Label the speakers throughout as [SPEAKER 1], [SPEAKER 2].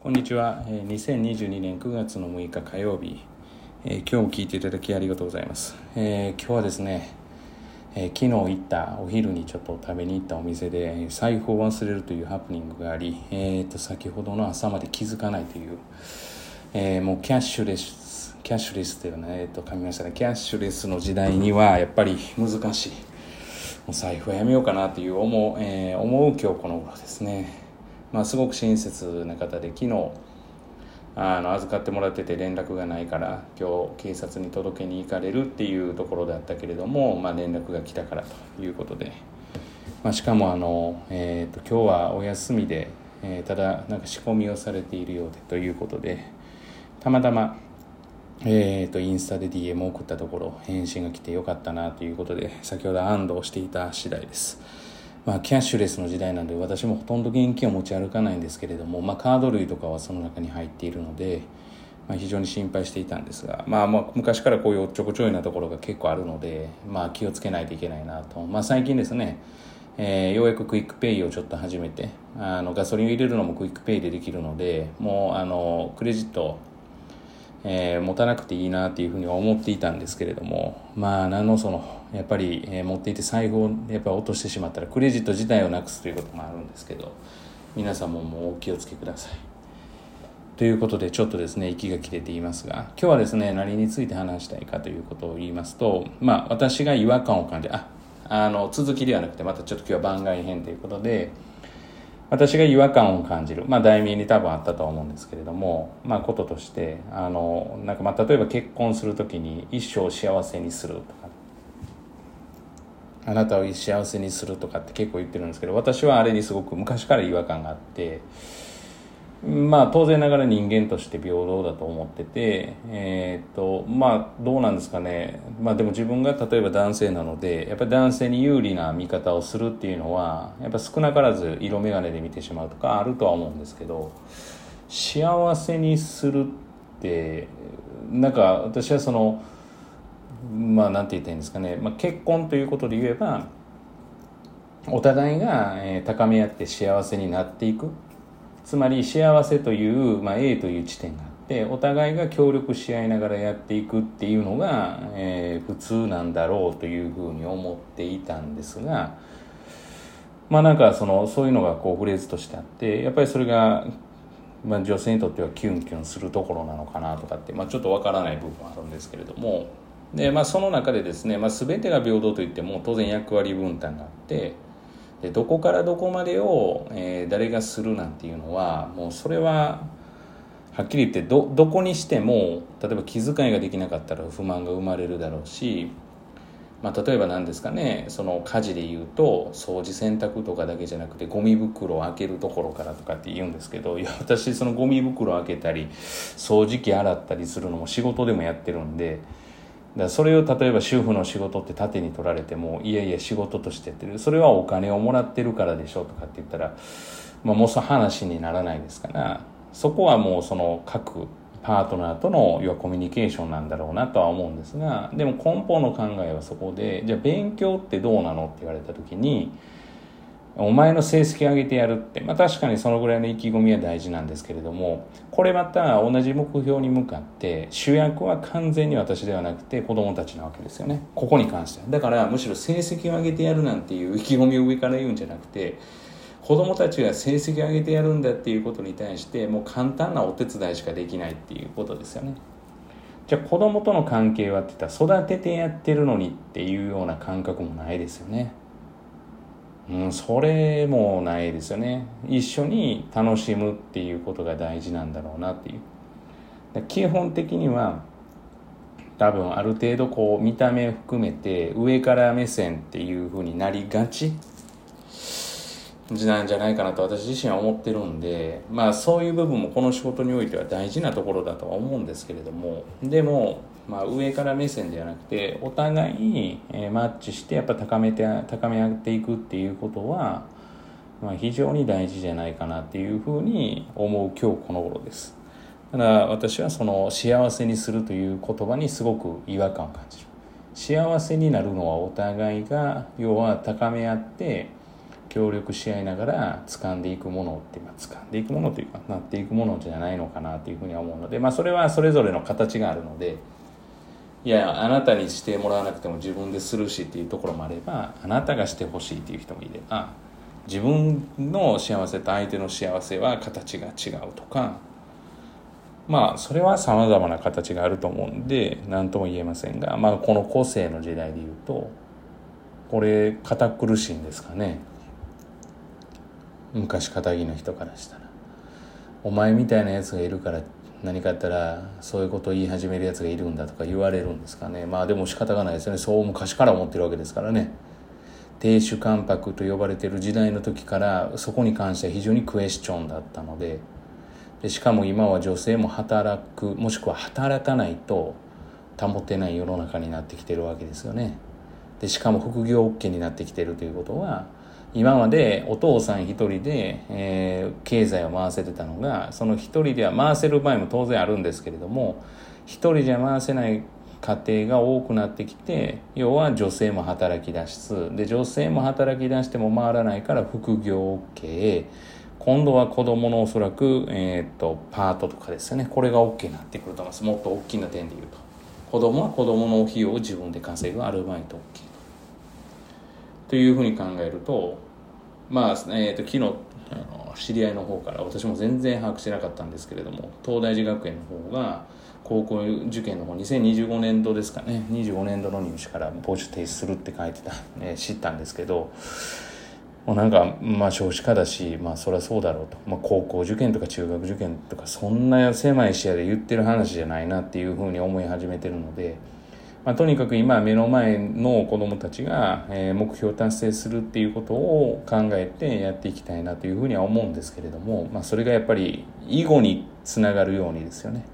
[SPEAKER 1] こんにちは。2022年9月の6日火曜日。えー、今日も聞いていただきありがとうございます。えー、今日はですね、えー、昨日行ったお昼にちょっと食べに行ったお店で財布を忘れるというハプニングがあり、えー、と先ほどの朝まで気づかないという、えもうキャッシュレス、キャッシュレスっていうね、えー、と噛みましたね。キャッシュレスの時代にはやっぱり難しい。もう財布はやめようかなという思う、え思う今日この頃ですね。まあ、すごく親切な方で昨日あの預かってもらってて連絡がないから今日警察に届けに行かれるっていうところだったけれども、まあ、連絡が来たからということで、まあ、しかもあの、えーと、今日はお休みで、えー、ただなんか仕込みをされているようでということでたまたま、えーと、インスタで DM を送ったところ返信が来てよかったなということで先ほど安堵していた次第です。まあ、キャッシュレスの時代なんで私もほとんど現金を持ち歩かないんですけれども、まあ、カード類とかはその中に入っているので、まあ、非常に心配していたんですが、まあ、まあ昔からこういうおっちょこちょいなところが結構あるので、まあ、気をつけないといけないなと、まあ、最近ですね、えー、ようやく QUICPay をちょっと始めてあのガソリンを入れるのも QUICPay でできるのでもうあのクレジットえー、持たなくていいなっていうふうには思っていたんですけれどもまあ何のそのやっぱり、えー、持っていて財布をやっぱ落としてしまったらクレジット自体をなくすということもあるんですけど皆さんももうお気をつけください。ということでちょっとですね息が切れていますが今日はですね何について話したいかということを言いますとまあ私が違和感を感じああの続きではなくてまたちょっと今日は番外編ということで私が違和感を感じる、まあ、題名に多分あったとは思うんですけれども、まあ、こととしてあのなんかまあ例えば結婚するときに一生幸せにするとか。あなたを幸せにするとかって結構言ってるんですけど私はあれにすごく昔から違和感があってまあ当然ながら人間として平等だと思ってて、えー、っとまあどうなんですかね、まあでも自分が例えば男性なので、やっぱり男性に有利な見方をするっていうのは、やっぱ少なからず色眼鏡で見てしまうとかあるとは思うんですけど、幸せにするって、なんか私はその、まあなんて言ったらいいんですかね、まあ、結婚ということで言えば、お互いが高め合って幸せになっていく。つまり幸せという、まあ、A という地点があってお互いが協力し合いながらやっていくっていうのが、えー、普通なんだろうというふうに思っていたんですがまあなんかそのそういうのがこうフレーズとしてあってやっぱりそれが、まあ、女性にとってはキュンキュンするところなのかなとかって、まあ、ちょっとわからない部分はあるんですけれどもで、まあ、その中でですね、まあ、全てが平等といっても当然役割分担があって。でどこからどこまでを、えー、誰がするなんていうのはもうそれははっきり言ってどどこにしても例えば気遣いができなかったら不満が生まれるだろうし、まあ、例えば何ですかねその家事で言うと掃除洗濯とかだけじゃなくてゴミ袋を開けるところからとかって言うんですけどいや私そのゴミ袋を開けたり掃除機洗ったりするのも仕事でもやってるんで。だそれを例えば主婦の仕事って縦に取られてもいやいや仕事としてやってる。それはお金をもらってるからでしょとかって言ったら、まあ、もうその話にならないですからそこはもうその各パートナーとの要はコミュニケーションなんだろうなとは思うんですがでも根本の考えはそこでじゃあ勉強ってどうなのって言われた時にお前の成績上げてやるって、まあ、確かにそのぐらいの意気込みは大事なんですけれどもこれまた同じ目標に向かって主役は完全に私ではなくて子供たちなわけですよね。ここに関しては。だからむしろ成績を上げてやるなんていう意気込みを上から言うんじゃなくて子供たちが成績を上げてやるんだっていうことに対してもう簡単なお手伝いしかできないっていうことですよね。じゃあ子供との関係はって言ったら育ててやってるのにっていうような感覚もないですよね。うん、それもないですよね。一緒に楽しむっていうことが大事なんだろうなっていう。基本的には多分ある程度こう見た目含めて上から目線っていうふうになりがち。なんじゃないかなと私自身は思ってるんでまあそういう部分もこの仕事においては大事なところだとは思うんですけれどもでもまあ、上から目線ではなくてお互いにマッチしてやっぱ高めて高め合っていくっていうことは、まあ、非常に大事じゃないかなっていうふうに思う今日この頃です。ただ私はその幸せにするという言葉にすごく違和感を感じる。幸せになるのはお互いが要は高め合って協力し合いながら掴んでいくものって、まあ、掴んでいくものというかなっていくものじゃないのかなというふうに思うので、まあ、それはそれぞれの形があるのでいやあなたにしてもらわなくても自分でするしっていうところもあればあなたがしてほしいっていう人もいれば自分の幸せと相手の幸せは形が違うとかまあそれはさまざまな形があると思うんで何とも言えませんが、まあ、この個性の時代でいうとこれ堅苦しいんですかね。昔堅気の人からしたら。お前みたいなやつがいるから何かあったらそういうことを言い始めるやつがいるんだとか言われるんですかね。まあでも仕方がないですよね。そう昔から思ってるわけですからね。亭主関白と呼ばれてる時代の時からそこに関しては非常にクエスチョンだったので。でしかも今は女性も働くもしくは働かないと保てない世の中になってきてるわけですよね。でしかも副業 OK になってきてるということは今までお父さん一人で、えー、経済を回せてたのがその一人では回せる場合も当然あるんですけれども一人じゃ回せない家庭が多くなってきて要は女性も働き出すで女性も働き出しても回らないから副業系。今度は子供のおそらく、えーと、パートとかですよね。これが OK になってくると思います。もっと大きな点で言うと。子供は子供の費用を自分で稼ぐアルバイト OK というふうに考えるとまあ、えーと、昨日あの知り合いの方から私も全然把握してなかったんですけれども東大寺学園の方が高校受験の方2025年度ですかね25年度の入試から募集停止するって書いてた、ね、知ったんですけどもうなんかまあ少子化だしまあそりゃそうだろうと、まあ、高校受験とか中学受験とかそんな狭い視野で言ってる話じゃないなっていうふうに思い始めてるので。まあ、とにかく今目の前の子どもたちが、え目標達成するっていうことを考えてやっていきたいなというふうには思うんですけれども、まあ、それがやっぱり囲碁につながるようにですよね。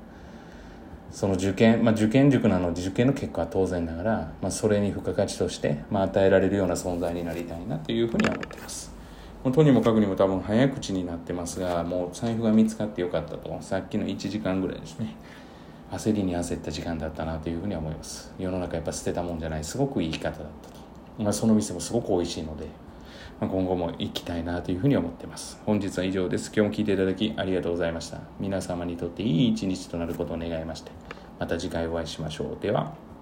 [SPEAKER 1] その受験、まあ、受験塾なので受験の結果は当然ながら、まあ、それに付加価値として、まあ、与えられるような存在になりたいなというふうには思ってますとにもかくにも多分早口になってますがもう財布が見つかってよかったとさっきの1時間ぐらいですね焦りに焦った時間だったなというふうには思います。世の中やっぱ捨てたもんじゃない。すごくいい方だったと、まあ、その店もすごく美味しいのでま今後も行きたいなというふうに思っています。本日は以上です。今日も聞いていただきありがとうございました。皆様にとっていい一日となることを願いましてまた次回お会いしましょう。では。